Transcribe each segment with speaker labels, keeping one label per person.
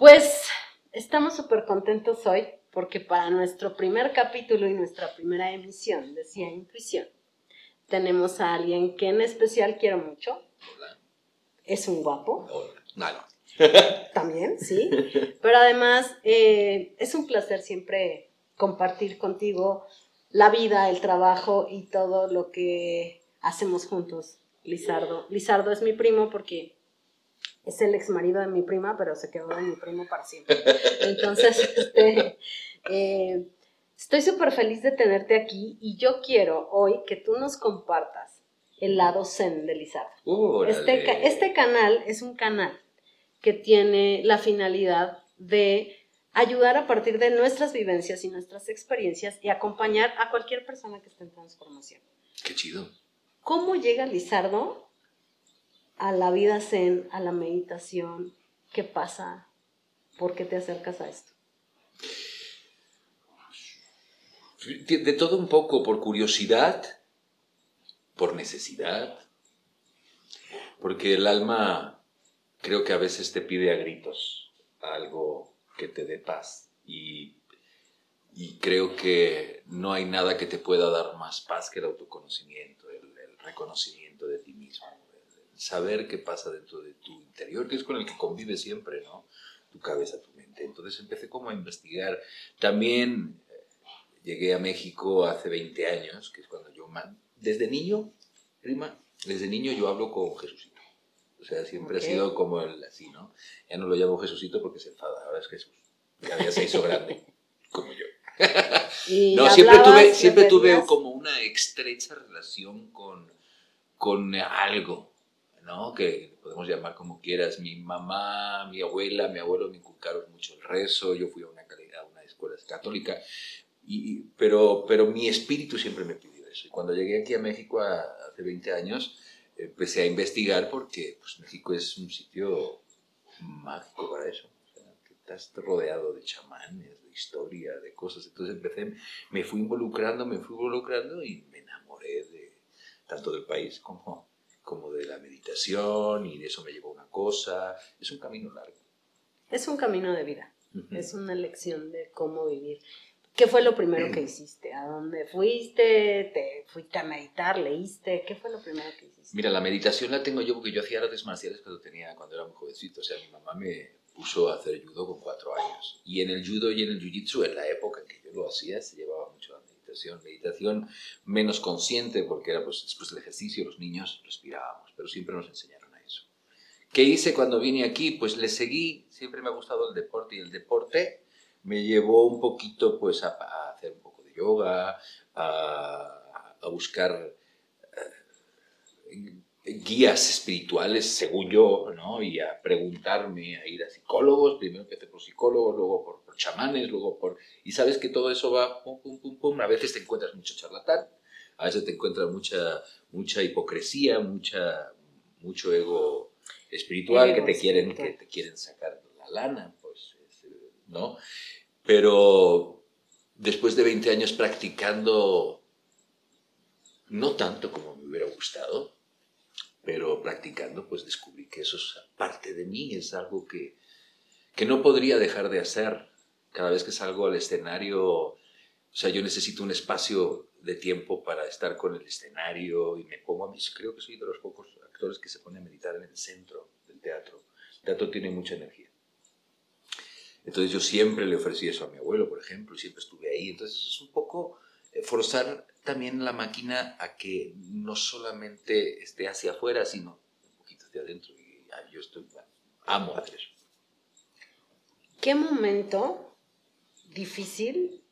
Speaker 1: Pues estamos súper contentos hoy porque para nuestro primer capítulo y nuestra primera emisión de Cía Intuición tenemos a alguien que en especial quiero mucho.
Speaker 2: Hola.
Speaker 1: Es un guapo.
Speaker 2: Hola. No, no.
Speaker 1: También, sí. Pero además eh, es un placer siempre compartir contigo la vida, el trabajo y todo lo que hacemos juntos, Lizardo. Lizardo es mi primo porque es el ex marido de mi prima, pero se quedó de mi primo para siempre. Entonces, este, eh, estoy súper feliz de tenerte aquí y yo quiero hoy que tú nos compartas el lado zen de Lizardo. Este, este canal es un canal que tiene la finalidad de ayudar a partir de nuestras vivencias y nuestras experiencias y acompañar a cualquier persona que esté en transformación.
Speaker 2: Qué chido.
Speaker 1: ¿Cómo llega Lizardo a la vida zen, a la meditación? ¿Qué pasa? ¿Por qué te acercas a esto?
Speaker 2: De todo un poco, por curiosidad, por necesidad, porque el alma creo que a veces te pide a gritos algo que te dé paz y, y creo que no hay nada que te pueda dar más paz que el autoconocimiento, el, el reconocimiento de ti mismo, saber qué pasa dentro de tu interior, que es con el que convives siempre, ¿no? Tu cabeza, tu mente. Entonces empecé como a investigar. También eh, llegué a México hace 20 años, que es cuando yo, desde niño, prima, desde niño yo hablo con Jesucito. O sea, siempre
Speaker 1: Ok.
Speaker 2: ha sido como el así, ¿no? Ya no lo llamo Jesucito porque se enfada, ahora es Jesús. Ya, ya se hizo grande, como yo.
Speaker 1: Y
Speaker 2: No, siempre tuve, siempre tuve como una estrecha relación con, con algo, ¿no? Que podemos llamar como quieras. Mi mamá, mi abuela, mi abuelo me inculcaron mucho el rezo, yo fui a una, a una escuela católica, y- pero, pero mi espíritu siempre me pidió eso. Y cuando llegué aquí a México a- hace 20 años, empecé a investigar porque pues, México es un sitio mágico para eso. O sea, que estás rodeado de chamanes, de historia, de cosas. Entonces empecé, me fui involucrando, me fui involucrando y me enamoré de tanto del país como, como de la meditación y de eso me llevó una cosa. Es un camino largo.
Speaker 1: Es un camino de vida.
Speaker 2: Ujú.
Speaker 1: Es una lección de cómo vivir. ¿Qué fue lo primero que hiciste? ¿A dónde fuiste? ¿Te fuiste a meditar? ¿Leíste? ¿Qué fue lo primero que hiciste?
Speaker 2: Mira, la meditación la tengo yo porque yo hacía artes marciales cuando, tenía, cuando era muy jovencito. O sea, mi mamá me puso a hacer judo con cuatro años. Y en el judo y en el jiu-jitsu, en la época en que yo lo hacía, se llevaba mucho meditación. Meditación menos consciente porque era pues después del ejercicio, los niños respirábamos, pero siempre nos enseñaron a eso. ¿Qué hice cuando vine aquí? Pues le seguí, siempre me ha gustado el deporte y el deporte me llevó un poquito pues a, a hacer un poco de yoga, a, a buscar eh, guías espirituales, según yo, ¿no? Y a preguntarme, a ir a psicólogos, primero empecé por psicólogos, luego por, chamanes, luego por... Y sabes que todo eso va pum, pum, pum, pum, a veces te encuentras mucho charlatán, a veces te encuentras mucha, mucha hipocresía, mucha, mucho ego espiritual
Speaker 1: Ego
Speaker 2: que te quieren que te quieren sacar la lana, pues, es, ¿no? Pero después de 20 años practicando, no tanto como me hubiera gustado, pero practicando, pues descubrí que eso es parte de mí, es algo que, que no podría dejar de hacer. Cada vez que salgo al escenario, o sea, yo necesito un espacio de tiempo para estar con el escenario y me pongo a mí, creo que soy de los pocos actores que se ponen a meditar en el centro del teatro. El teatro tiene mucha energía. Entonces yo siempre le ofrecí eso a mi abuelo, por ejemplo, y siempre estuve ahí. Entonces es un poco eh, forzar también la máquina a que no solamente esté hacia afuera, sino un poquito hacia adentro. Y ah, yo estoy, amo hacer eso.
Speaker 1: ¿Qué momento difícil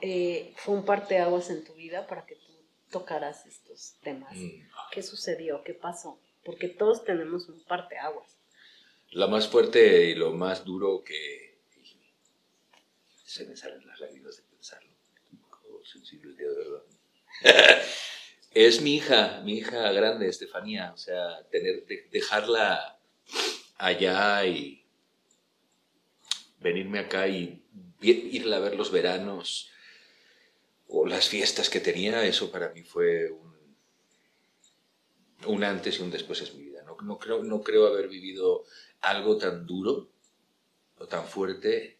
Speaker 1: eh, fue un parteaguas en tu vida para que tú tocaras estos temas?
Speaker 2: Mm.
Speaker 1: ¿Qué sucedió? ¿Qué pasó? Porque todos tenemos un parteaguas.
Speaker 2: La más fuerte y lo más duro que... Se me salen las lágrimas de pensarlo. Sensible de verdad. es mi hija, mi hija grande, Estefanía. O sea, tener, de- dejarla allá y venirme acá y irla a ver los veranos o las fiestas que tenía, eso para mí fue un, antes y un después en mi vida. No, no creo, no creo haber vivido algo tan duro tan fuerte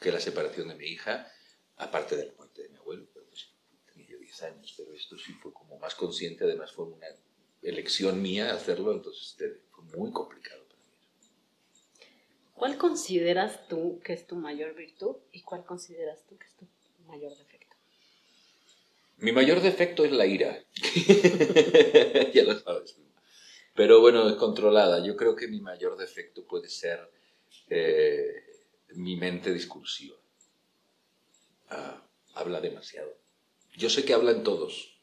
Speaker 2: que la separación de mi hija, aparte de la muerte de mi abuelo, pero pues, tenía yo 10 años, pero esto sí fue como más consciente, además fue una elección mía hacerlo, entonces este, fue muy complicado.
Speaker 1: ¿Cuál consideras tú que es tu mayor virtud y cuál consideras tú que es tu mayor defecto?
Speaker 2: Mi mayor defecto es la ira. ya lo sabes. Pero bueno, es controlada. Yo creo que mi mayor defecto puede ser eh, mi mente discursiva. Ah, habla demasiado. Yo sé que hablan todos.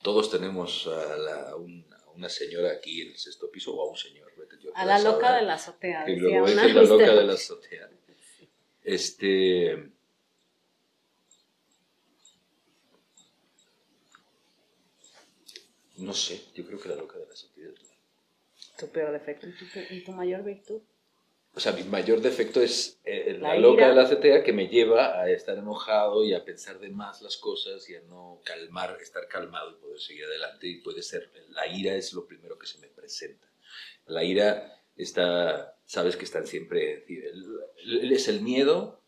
Speaker 2: Todos tenemos a, una señora aquí en el sexto piso o a un señor.
Speaker 1: A la loca de la azotea.
Speaker 2: Y luego es la loca de la azotea. Este. No sé, yo creo que la loca de la azotea es
Speaker 1: Tu peor defecto y tu mayor virtud
Speaker 2: o sea, mi mayor defecto es eh, la, loca de la CTA que me lleva a estar enojado y a pensar de más las cosas y a no calmar, estar calmado y poder seguir adelante. Y puede ser, la ira es lo primero que se me presenta. La ira está, sabes que están siempre, es el miedo,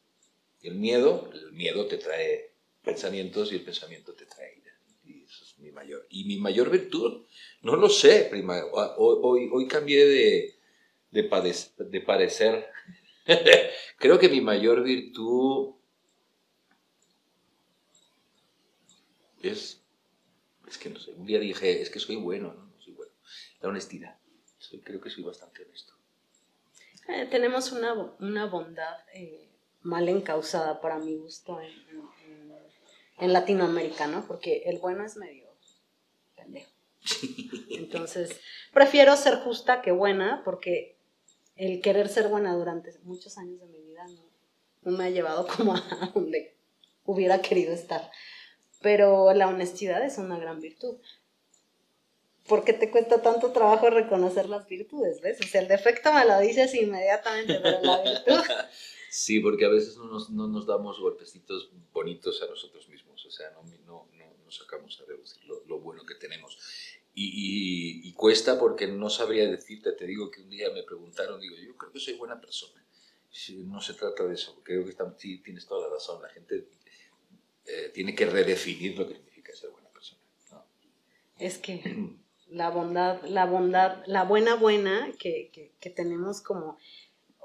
Speaker 2: el miedo, el miedo te trae pensamientos y el pensamiento te trae ira. Y eso es mi mayor. Y mi mayor virtud, no lo sé, prima. Hoy, hoy cambié de de, parecer. Creo que mi mayor virtud es, es que no sé, un día dije, es que soy bueno, no, no soy bueno. La honestidad. Soy, creo que soy bastante honesto.
Speaker 1: Eh, tenemos una, una bondad eh, mal encausada para mi gusto en, en, Latinoamérica, ¿no? Porque el bueno es medio pendejo. Entonces, prefiero ser justa que buena porque el querer ser buena durante muchos años de mi vida no, me ha llevado como a donde hubiera querido estar. Pero la honestidad es una gran virtud. Porque te cuesta tanto trabajo reconocer las virtudes? ¿Ves? O sea, el defecto me lo dices inmediatamente, pero la virtud.
Speaker 2: Sí, porque a veces no nos, damos golpecitos bonitos a nosotros mismos, o sea, no, no, no, sacamos a reducir lo bueno que tenemos. Y, cuesta porque no sabría decirte, te digo que un día me preguntaron, digo, yo creo que soy buena persona. No se trata de eso, creo que está, sí, tienes toda la razón, la gente eh, tiene que redefinir lo que significa ser buena persona.
Speaker 1: Es que la bondad, la bondad, la buena buena que, que, que tenemos como,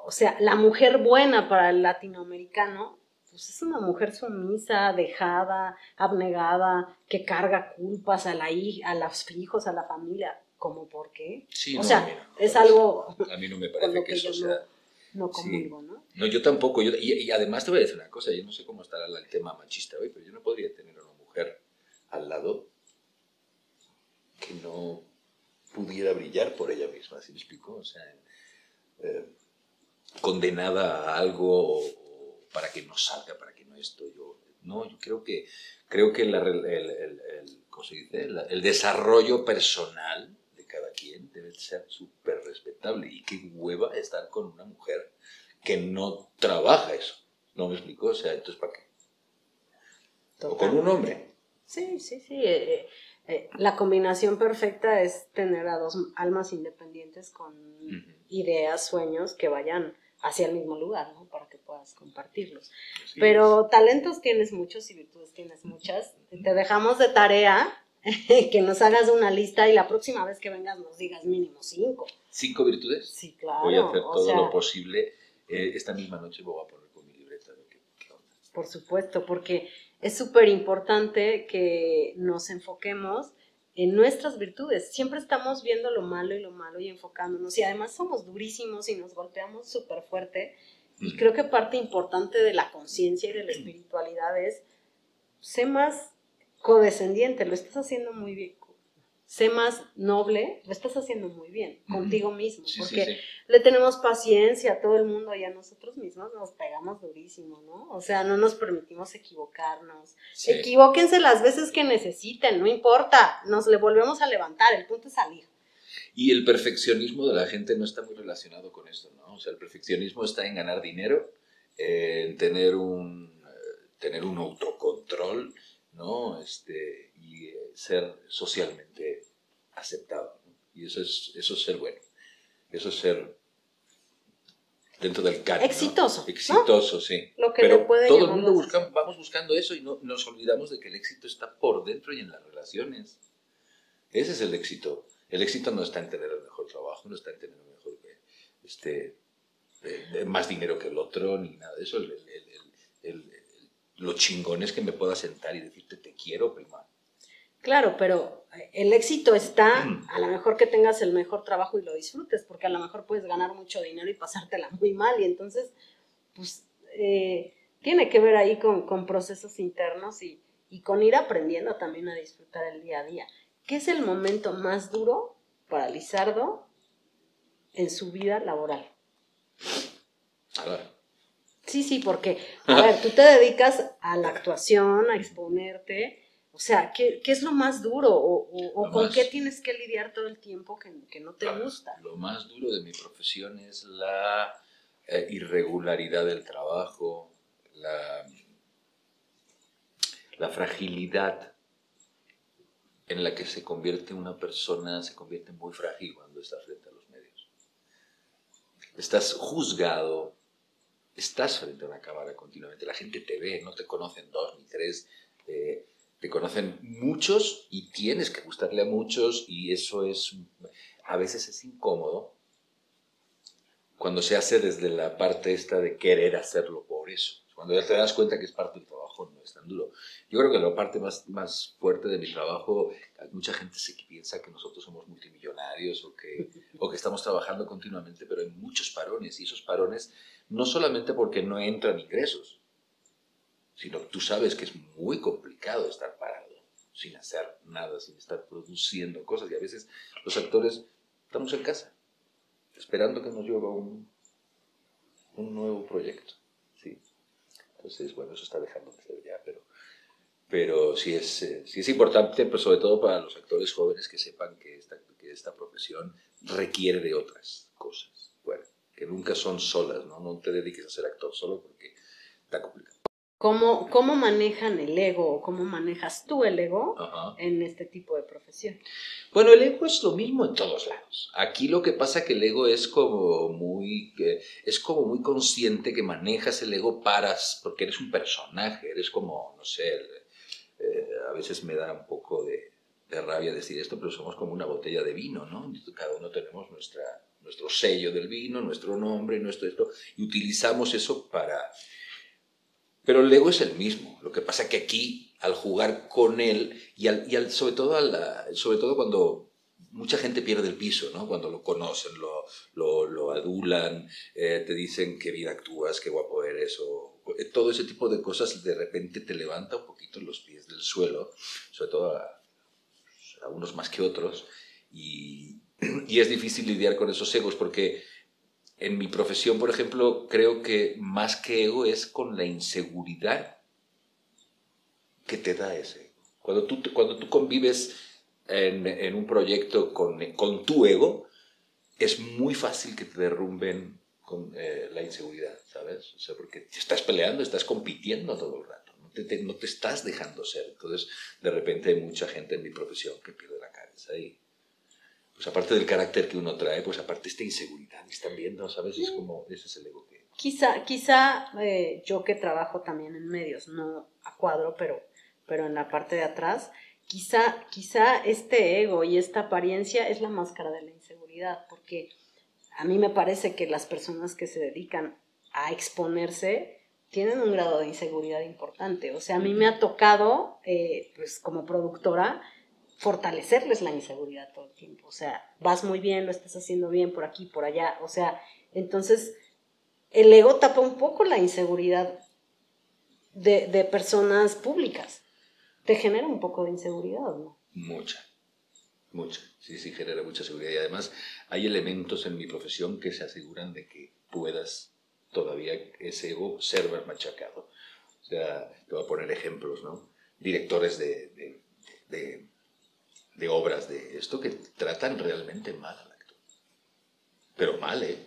Speaker 1: o sea, la mujer buena para el latinoamericano pues es una mujer sumisa, dejada, abnegada, que carga culpas a, la, a los hijos, a la familia. ¿Cómo por qué?
Speaker 2: Sí,
Speaker 1: o sea, es algo...
Speaker 2: A mí no me parece que, eso sea...
Speaker 1: No, no ¿no?
Speaker 2: No, yo tampoco. Yo, y, además te voy a decir una cosa, yo no sé cómo estará el tema machista hoy, pero yo no podría tener a una mujer al lado que no pudiera brillar por ella misma, ¿sí me explico? O sea, eh, condenada a algo para que no salga, para que no esto, yo, no, yo creo que, creo que el, el, desarrollo personal de cada quien debe ser súper respetable y qué hueva estar con una mujer que no trabaja eso, ¿no me explico? O sea, entonces, ¿para qué? O con un hombre.
Speaker 1: Sí, sí, sí. Eh, eh, eh, la combinación perfecta es tener a dos almas independientes con ideas, sueños que vayan hacia el mismo lugar, ¿no? Para que puedas compartirlos. Pero talentos tienes muchos y virtudes tienes muchas. Te dejamos de tarea que nos hagas una lista y la próxima vez que vengas nos digas mínimo cinco.
Speaker 2: ¿Cinco virtudes?
Speaker 1: Sí, claro.
Speaker 2: Voy a hacer todo lo posible. Eh, esta misma noche voy a poner con mi libreta qué, qué onda.
Speaker 1: Por supuesto, porque es súper importante que nos enfoquemos en nuestras virtudes. Siempre estamos viendo lo malo y lo malo y enfocándonos. Y además somos durísimos y nos golpeamos súper fuerte. Y creo que parte importante de la conciencia y de la espiritualidad es, sé más codescendiente, lo estás haciendo muy bien, sé más noble, lo estás haciendo muy bien contigo mismo, porque le tenemos paciencia a todo el mundo y a nosotros mismos nos pegamos durísimo, ¿no? O sea, no nos permitimos equivocarnos. Equivóquense las veces que necesiten, no importa, nos le volvemos a levantar, el punto es salir.
Speaker 2: Y el perfeccionismo de la gente no está muy relacionado con esto, ¿no? O sea, el perfeccionismo está en ganar dinero, en tener un, eh, tener un autocontrol, ¿no? Este, eh, ser socialmente aceptado. Y eso es, eso es ser bueno. Eso es ser dentro del CAD.
Speaker 1: Exitoso.
Speaker 2: Exitoso, sí.
Speaker 1: Lo que
Speaker 2: Pero
Speaker 1: puede
Speaker 2: todo el mundo busca, vamos buscando eso y no, nos olvidamos de que el éxito está por dentro y en las relaciones. Ese es el éxito. El éxito no está en tener el mejor trabajo, no está en tener el mejor, este, eh, más dinero que el otro, ni nada de eso. El, el- el- el- lo chingón es que me pueda sentar y decirte te quiero, prima.
Speaker 1: Claro, pero el éxito está,
Speaker 2: Mm.
Speaker 1: a lo mejor que tengas el mejor trabajo y lo disfrutes, porque a lo mejor puedes ganar mucho dinero y pasártela muy mal, y entonces, pues, eh, tiene que ver ahí con, con procesos internos y, y con ir aprendiendo también a disfrutar el día a día. ¿Qué es el momento más duro para Lizardo en su vida laboral?
Speaker 2: Ahora,
Speaker 1: Sí, sí, porque, a ver, tú te dedicas a la actuación, a exponerte, o sea, ¿qué, qué es lo más duro o, o- o
Speaker 2: Lo
Speaker 1: con
Speaker 2: más-
Speaker 1: qué tienes que lidiar todo el tiempo que, que no te
Speaker 2: Claro.
Speaker 1: gusta?
Speaker 2: Lo más duro de mi profesión es la eh, irregularidad del trabajo, la, la fragilidad en la que se convierte una persona, se convierte muy frágil cuando está frente a los medios. Estás juzgado, estás frente a una cámara continuamente, la gente te ve, no te conocen dos ni tres, eh, te conocen muchos y tienes que gustarle a muchos y eso es, a veces es incómodo cuando se hace desde la parte esta de querer hacerlo por eso. Cuando ya te das cuenta que es parte del trabajo, no es tan duro. Yo creo que la parte más, más fuerte de mi trabajo, mucha gente se piensa que nosotros somos multimillonarios o que, o que estamos trabajando continuamente, pero hay muchos parones y esos parones no solamente porque no entran ingresos, sino tú sabes que es muy complicado estar parado, sin hacer nada, sin estar produciendo cosas. Y a veces los actores estamos en casa, esperando que nos llueva un, un nuevo proyecto. ¿sí? Entonces, bueno, eso está dejando de ser ya, pero, pero sí, es, eh, sí es importante, pues sobre todo para los actores jóvenes que sepan que esta, que esta profesión requiere de otras cosas. Bueno, que nunca son solas, ¿no? No te dediques a ser actor solo porque está complicado.
Speaker 1: ¿Cómo, ¿Cómo manejan el ego o cómo manejas tú el ego
Speaker 2: Ajá.
Speaker 1: en este tipo de profesión?
Speaker 2: Bueno, el ego es lo mismo en todos lados. Aquí lo que pasa que el ego es como muy es como muy consciente que manejas el ego para porque eres un personaje, eres como no sé, el- eh, a veces me da un poco de, de rabia decir esto, pero somos como una botella de vino, ¿no? Cada uno tenemos nuestra nuestro sello del vino, nuestro nombre, nuestro esto y utilizamos eso para pero el ego es el mismo. Lo que pasa que aquí, al jugar con él, y, al, y al- sobre, todo a la- sobre todo cuando mucha gente pierde el piso, ¿no? Cuando lo conocen, lo, lo, lo adulan, eh, te dicen qué bien actúas, qué guapo eres, o eh, todo ese tipo de cosas de repente te levanta un poquito los pies del suelo, sobre todo a, a unos más que otros, y, y es difícil lidiar con esos egos porque en mi profesión, por ejemplo, creo que más que ego es con la inseguridad que te da ese ego. Cuando tú, cuando tú convives en, en un proyecto con, con tu ego, es muy fácil que te derrumben con eh, la inseguridad, ¿sabes? O sea, porque estás peleando, estás compitiendo todo el rato, no te, te- no te estás dejando ser. Entonces, de repente hay mucha gente en mi profesión que pierde la cabeza y, pues aparte del carácter que uno trae, pues aparte esta inseguridad, están viendo, ¿sabes? Es como, ese es el ego que...
Speaker 1: Quizá, quizá eh, yo que trabajo también en medios, no a cuadro, pero, pero en la parte de atrás, quizá, quizá este ego y esta apariencia es la máscara de la inseguridad, porque a mí me parece que las personas que se dedican a exponerse tienen un grado de inseguridad importante. O sea, a mí me ha tocado, eh, pues como productora, fortalecerles la inseguridad todo el tiempo. O sea, vas muy bien, lo estás haciendo bien por aquí, por allá. O sea, entonces el ego tapa un poco la inseguridad de, personas públicas. Te genera un poco de inseguridad, ¿no?
Speaker 2: Mucha, mucha. Sí, sí, genera mucha seguridad. Y además hay elementos en mi profesión que se aseguran de que puedas todavía ese ego ser machacado. O sea, te voy a poner ejemplos, ¿no? Directores de- de obras de esto que tratan realmente mal al actor. Pero mal, ¿eh?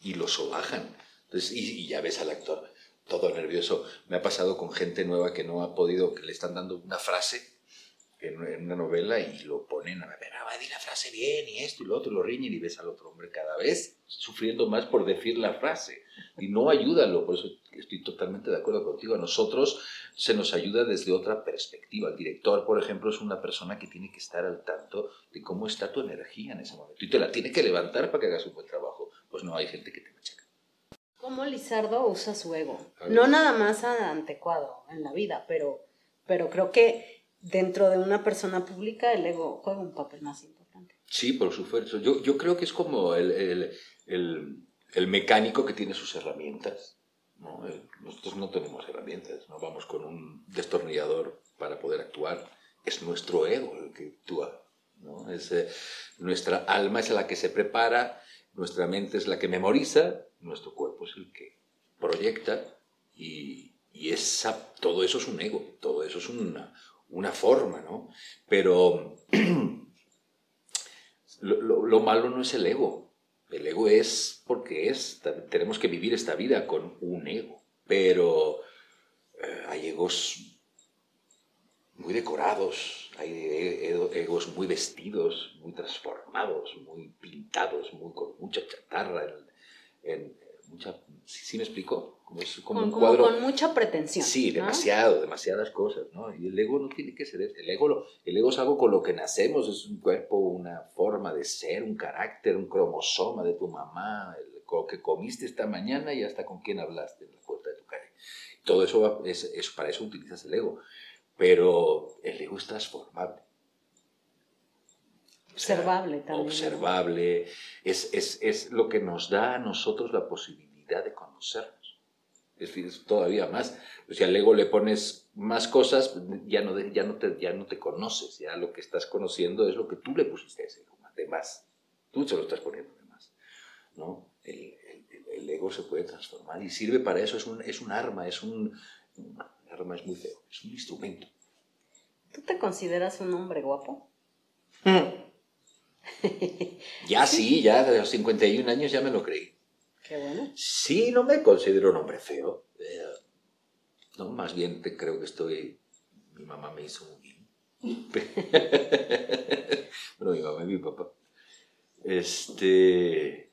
Speaker 2: Y lo sobajan. Entonces, y, y ya ves al actor todo nervioso. Me ha pasado con gente nueva que no ha podido, que le están dando una frase en, una novela y lo ponen a ver, ah, va a decir la frase bien y esto y lo otro, y lo riñen y ves al otro hombre cada vez sufriendo más por decir la frase. Y no ayúdalo, por eso estoy totalmente de acuerdo contigo. A nosotros se nos ayuda desde otra perspectiva. El director, por ejemplo, es una persona que tiene que estar al tanto de cómo está tu energía en ese momento. Y te la tiene que levantar para que hagas un buen trabajo. Pues no, hay gente que te machaca.
Speaker 1: ¿Cómo Lizardo usa su ego? No nada más antecuado en la vida, pero, pero creo que dentro de una persona pública el ego juega un papel más importante.
Speaker 2: Sí, por supuesto. Yo, yo creo que es como el, el, el, el mecánico que tiene sus herramientas. ¿No? Nosotros no tenemos herramientas, no vamos con un destornillador para poder actuar. Es nuestro ego el que actúa. ¿no? Es, eh, nuestra alma es la que se prepara, nuestra mente es la que memoriza, nuestro cuerpo es el que proyecta y, todo eso es un ego, todo eso es una, una forma, ¿no? Pero lo, malo no es el ego. El ego es porque es, tenemos que vivir esta vida con un ego. Pero eh, hay egos muy decorados, hay egos muy vestidos, muy transformados, muy pintados, muy, con mucha chatarra, mucha, ¿sí, me explico?
Speaker 1: Como, es, como un cuadro. con mucha pretensión.
Speaker 2: Sí, demasiado, demasiadas cosas, ¿no? Y el ego no tiene que ser el ego. el ego es algo con lo que nacemos, es un cuerpo, una forma de ser, un carácter, un cromosoma de tu mamá, el, lo que comiste esta mañana y hasta con quién hablaste en la puerta de tu calle. Todo eso, es, es, para eso utilizas el ego. Pero el ego es transformable.
Speaker 1: Observable también.
Speaker 2: Observable. Es, es, es, lo que nos da a nosotros la posibilidad de conocernos. Es decir, todavía más. si al ego le pones más cosas, ya no, ya, no te, ya no te conoces. Ya lo que estás conociendo es lo que tú le pusiste a ese ego, de más. Tú se lo estás poniendo de más. ¿no? El, el, ego se puede transformar y sirve para eso. Es un, es un arma, es un, un arma, es muy feo, es un instrumento.
Speaker 1: ¿Tú te consideras un hombre guapo?
Speaker 2: Mm. Ya sí, ya de los 51 años ya me lo creí.
Speaker 1: Qué bueno.
Speaker 2: Sí, no me considero un hombre feo. Eh, no, más bien te creo que estoy. Mi mamá me hizo un bien. bueno, mi mamá y mi papá. Este.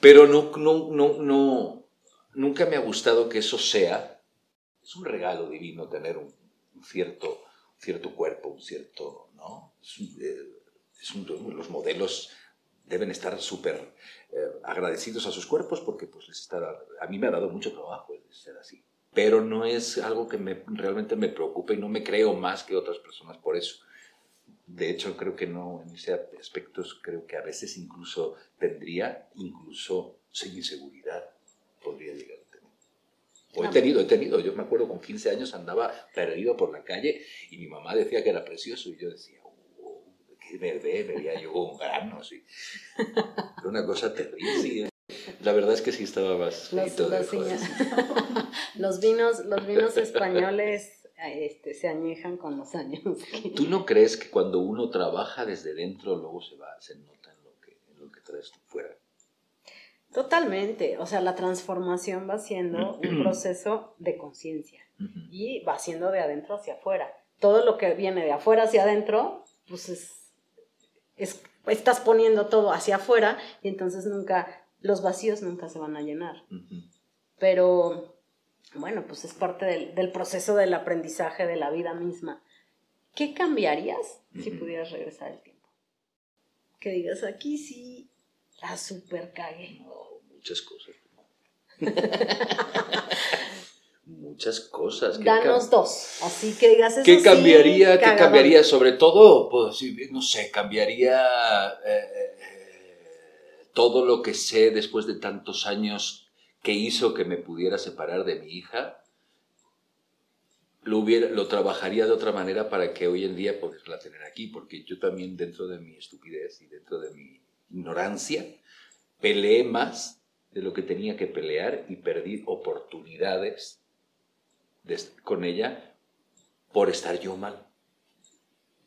Speaker 2: Pero no, no, no, no. Nunca me ha gustado que eso sea. Es un regalo divino tener un, cierto, cierto cuerpo, un cierto. ¿no? Eh, los modelos deben estar súper eh, agradecidos a sus cuerpos porque pues, les está, a mí me ha dado mucho trabajo el ser así. Pero no es algo que me, realmente me preocupe y no me creo más que otras personas por eso. De hecho, creo que no, en ese aspecto creo que a veces incluso tendría, incluso sin inseguridad, podría llegar a tener. O he tenido, he tenido. Yo me acuerdo con 15 años andaba perdido por la calle y mi mamá decía que era precioso y yo decía, verde, veía yo un grano, sí. una cosa terrible. La verdad es que sí estaba más
Speaker 1: los, los, vinos, los vinos españoles este, se añejan con los años.
Speaker 2: ¿Tú no crees que cuando uno trabaja desde dentro luego se va, se nota en lo que, en lo que traes fuera?
Speaker 1: Totalmente, o sea, la transformación va siendo un proceso de conciencia y va siendo de adentro hacia afuera. Todo lo que viene de afuera hacia adentro, pues es estás poniendo todo hacia afuera y entonces nunca, los vacíos nunca se van a llenar. Pero bueno, pues es parte del, proceso del aprendizaje de la vida misma. ¿Qué cambiarías si pudieras regresar el tiempo? Que digas, aquí sí, la super cagué.
Speaker 2: muchas cosas. muchas cosas.
Speaker 1: Danos dos, así que digas eso
Speaker 2: ¿Qué cambiaría? ¿Qué cambiaría? Sobre todo, pues, no sé, cambiaría eh, eh, todo lo que sé después de tantos años que hizo que me pudiera separar de mi hija. Lo, hubiera, lo trabajaría de otra manera para que hoy en día poderla tener aquí, porque yo también dentro de mi estupidez y dentro de mi ignorancia peleé más de lo que tenía que pelear y perdí oportunidades con ella por estar yo mal.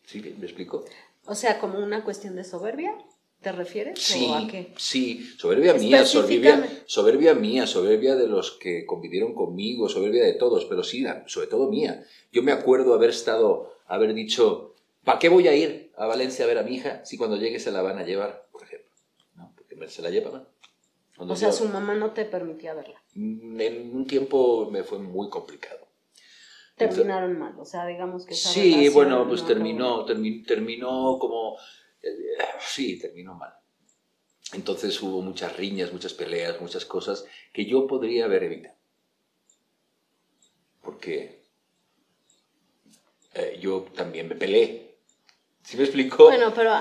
Speaker 2: ¿Sí? ¿Me explico?
Speaker 1: O sea, como una cuestión de soberbia. ¿Te refieres?
Speaker 2: Sí,
Speaker 1: ¿o a qué?
Speaker 2: sí, soberbia mía, soberbia, soberbia mía, soberbia de los que convivieron conmigo, soberbia de todos, pero sí, sobre todo mía. Yo me acuerdo haber estado, haber dicho, ¿para qué voy a ir a Valencia a ver a mi hija si cuando llegue se la van a llevar, por ejemplo? ¿No? Porque se la llevan.
Speaker 1: o sea, su mamá no te permitía verla.
Speaker 2: Mm, en un tiempo me fue muy complicado.
Speaker 1: Terminaron mal, o sea, digamos que...
Speaker 2: sí, bueno, pues terminó, terminó, como... Eh, sí, terminó mal. Entonces hubo muchas riñas, muchas peleas, muchas cosas que yo podría haber evitado. Porque eh, yo también me peleé. ¿Sí me explico?
Speaker 1: Bueno, pero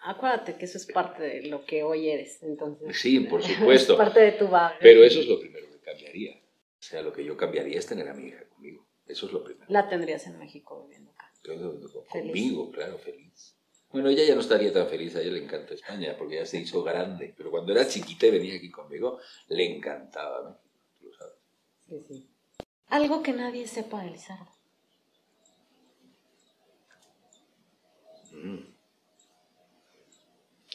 Speaker 1: acuérdate que eso es parte de lo que hoy eres, entonces.
Speaker 2: Sí, por supuesto.
Speaker 1: es parte de tu bagaje.
Speaker 2: Pero eso es lo primero que cambiaría. O sea, lo que yo cambiaría es tener a mi hija conmigo. Eso es lo primero.
Speaker 1: La tendrías en México viviendo acá.
Speaker 2: conmigo, claro, feliz. Bueno, ella ya no estaría tan feliz, a ella le encanta España porque ya se hizo grande. Pero cuando era chiquita y venía aquí conmigo, le encantaba México, sabes.
Speaker 1: Sí, sí. Algo que nadie sepa de Lizardo.
Speaker 2: Mm.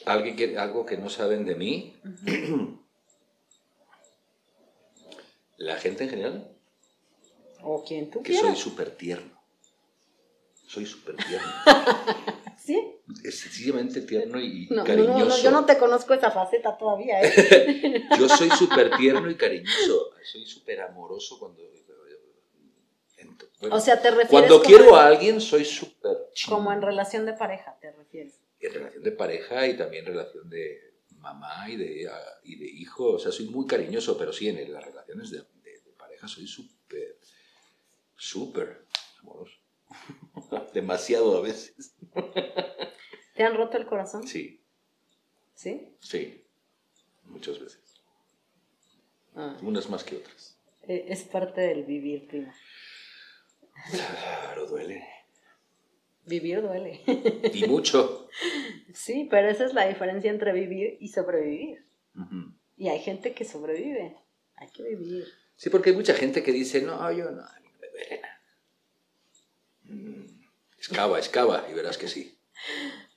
Speaker 2: ¿Algo que, algo que no saben de mí. La gente en general.
Speaker 1: O quien tú
Speaker 2: Que soy súper tierno. Soy súper tierno.
Speaker 1: ¿Sí?
Speaker 2: Es sencillamente tierno y cariñoso. No,
Speaker 1: yo no te conozco esa faceta todavía. ¿eh?
Speaker 2: yo soy súper tierno y cariñoso. Soy súper amoroso cuando...
Speaker 1: o sea, te refieres...
Speaker 2: Cuando quiero a alguien soy súper
Speaker 1: Como en relación de pareja, te refieres.
Speaker 2: En relación de pareja y también relación de mamá y de, y de hijo. O sea, soy muy cariñoso, pero sí, en las relaciones de, de pareja soy súper, súper amoroso. Demasiado a veces.
Speaker 1: ¿Te han roto el corazón?
Speaker 2: Sí.
Speaker 1: ¿Sí?
Speaker 2: Sí, muchas veces. Ah. Unas más que otras.
Speaker 1: Eh, es parte del vivir, prima.
Speaker 2: Claro, duele.
Speaker 1: Vivir duele.
Speaker 2: Y mucho.
Speaker 1: Sí, pero esa es la diferencia entre vivir y sobrevivir. Y hay gente que sobrevive. Hay que vivir.
Speaker 2: Sí, porque hay mucha gente que dice, no, yo no, a mí me duele Mm, excava, excava, y verás que sí.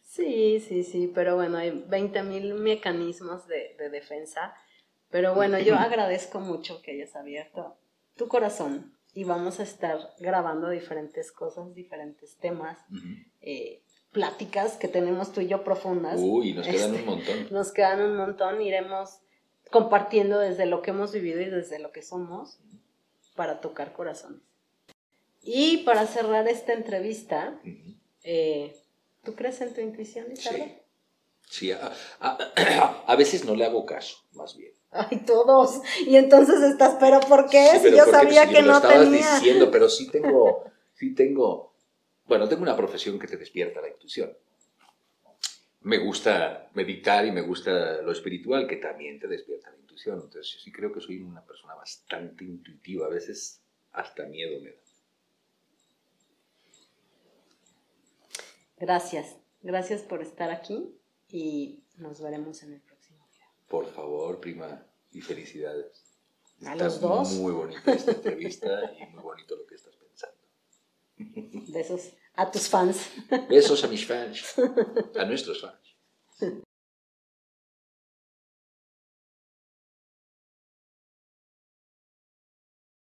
Speaker 1: Sí, sí, sí, pero bueno, hay 20.000 mecanismos de, defensa. Pero bueno, yo agradezco mucho que hayas abierto tu corazón y vamos a estar grabando diferentes cosas, diferentes temas, eh, pláticas que tenemos tú y yo profundas.
Speaker 2: Uy, nos quedan un este, montón.
Speaker 1: Nos quedan un montón, iremos compartiendo desde lo que hemos vivido y desde lo que somos para tocar corazones. Y para cerrar esta entrevista, eh, ¿tú crees en tu intuición,
Speaker 2: Isabel? Sí, sí a, veces no le hago caso, más bien.
Speaker 1: Ay, todos. Y entonces estás, pero ¿por qué? si yo sabía que no tenía.
Speaker 2: diciendo, pero sí tengo, sí tengo, bueno, tengo una profesión que te despierta la intuición. Me gusta meditar y me gusta lo espiritual, que también te despierta la intuición. Entonces, sí creo que soy una persona bastante intuitiva. A veces hasta miedo me da.
Speaker 1: Gracias, gracias por estar aquí y nos veremos en el próximo video.
Speaker 2: Por favor, prima, y felicidades.
Speaker 1: A los dos.
Speaker 2: Muy bonita esta entrevista y muy bonito lo que estás pensando.
Speaker 1: Besos a tus fans.
Speaker 2: Besos a mis fans, a nuestros fans.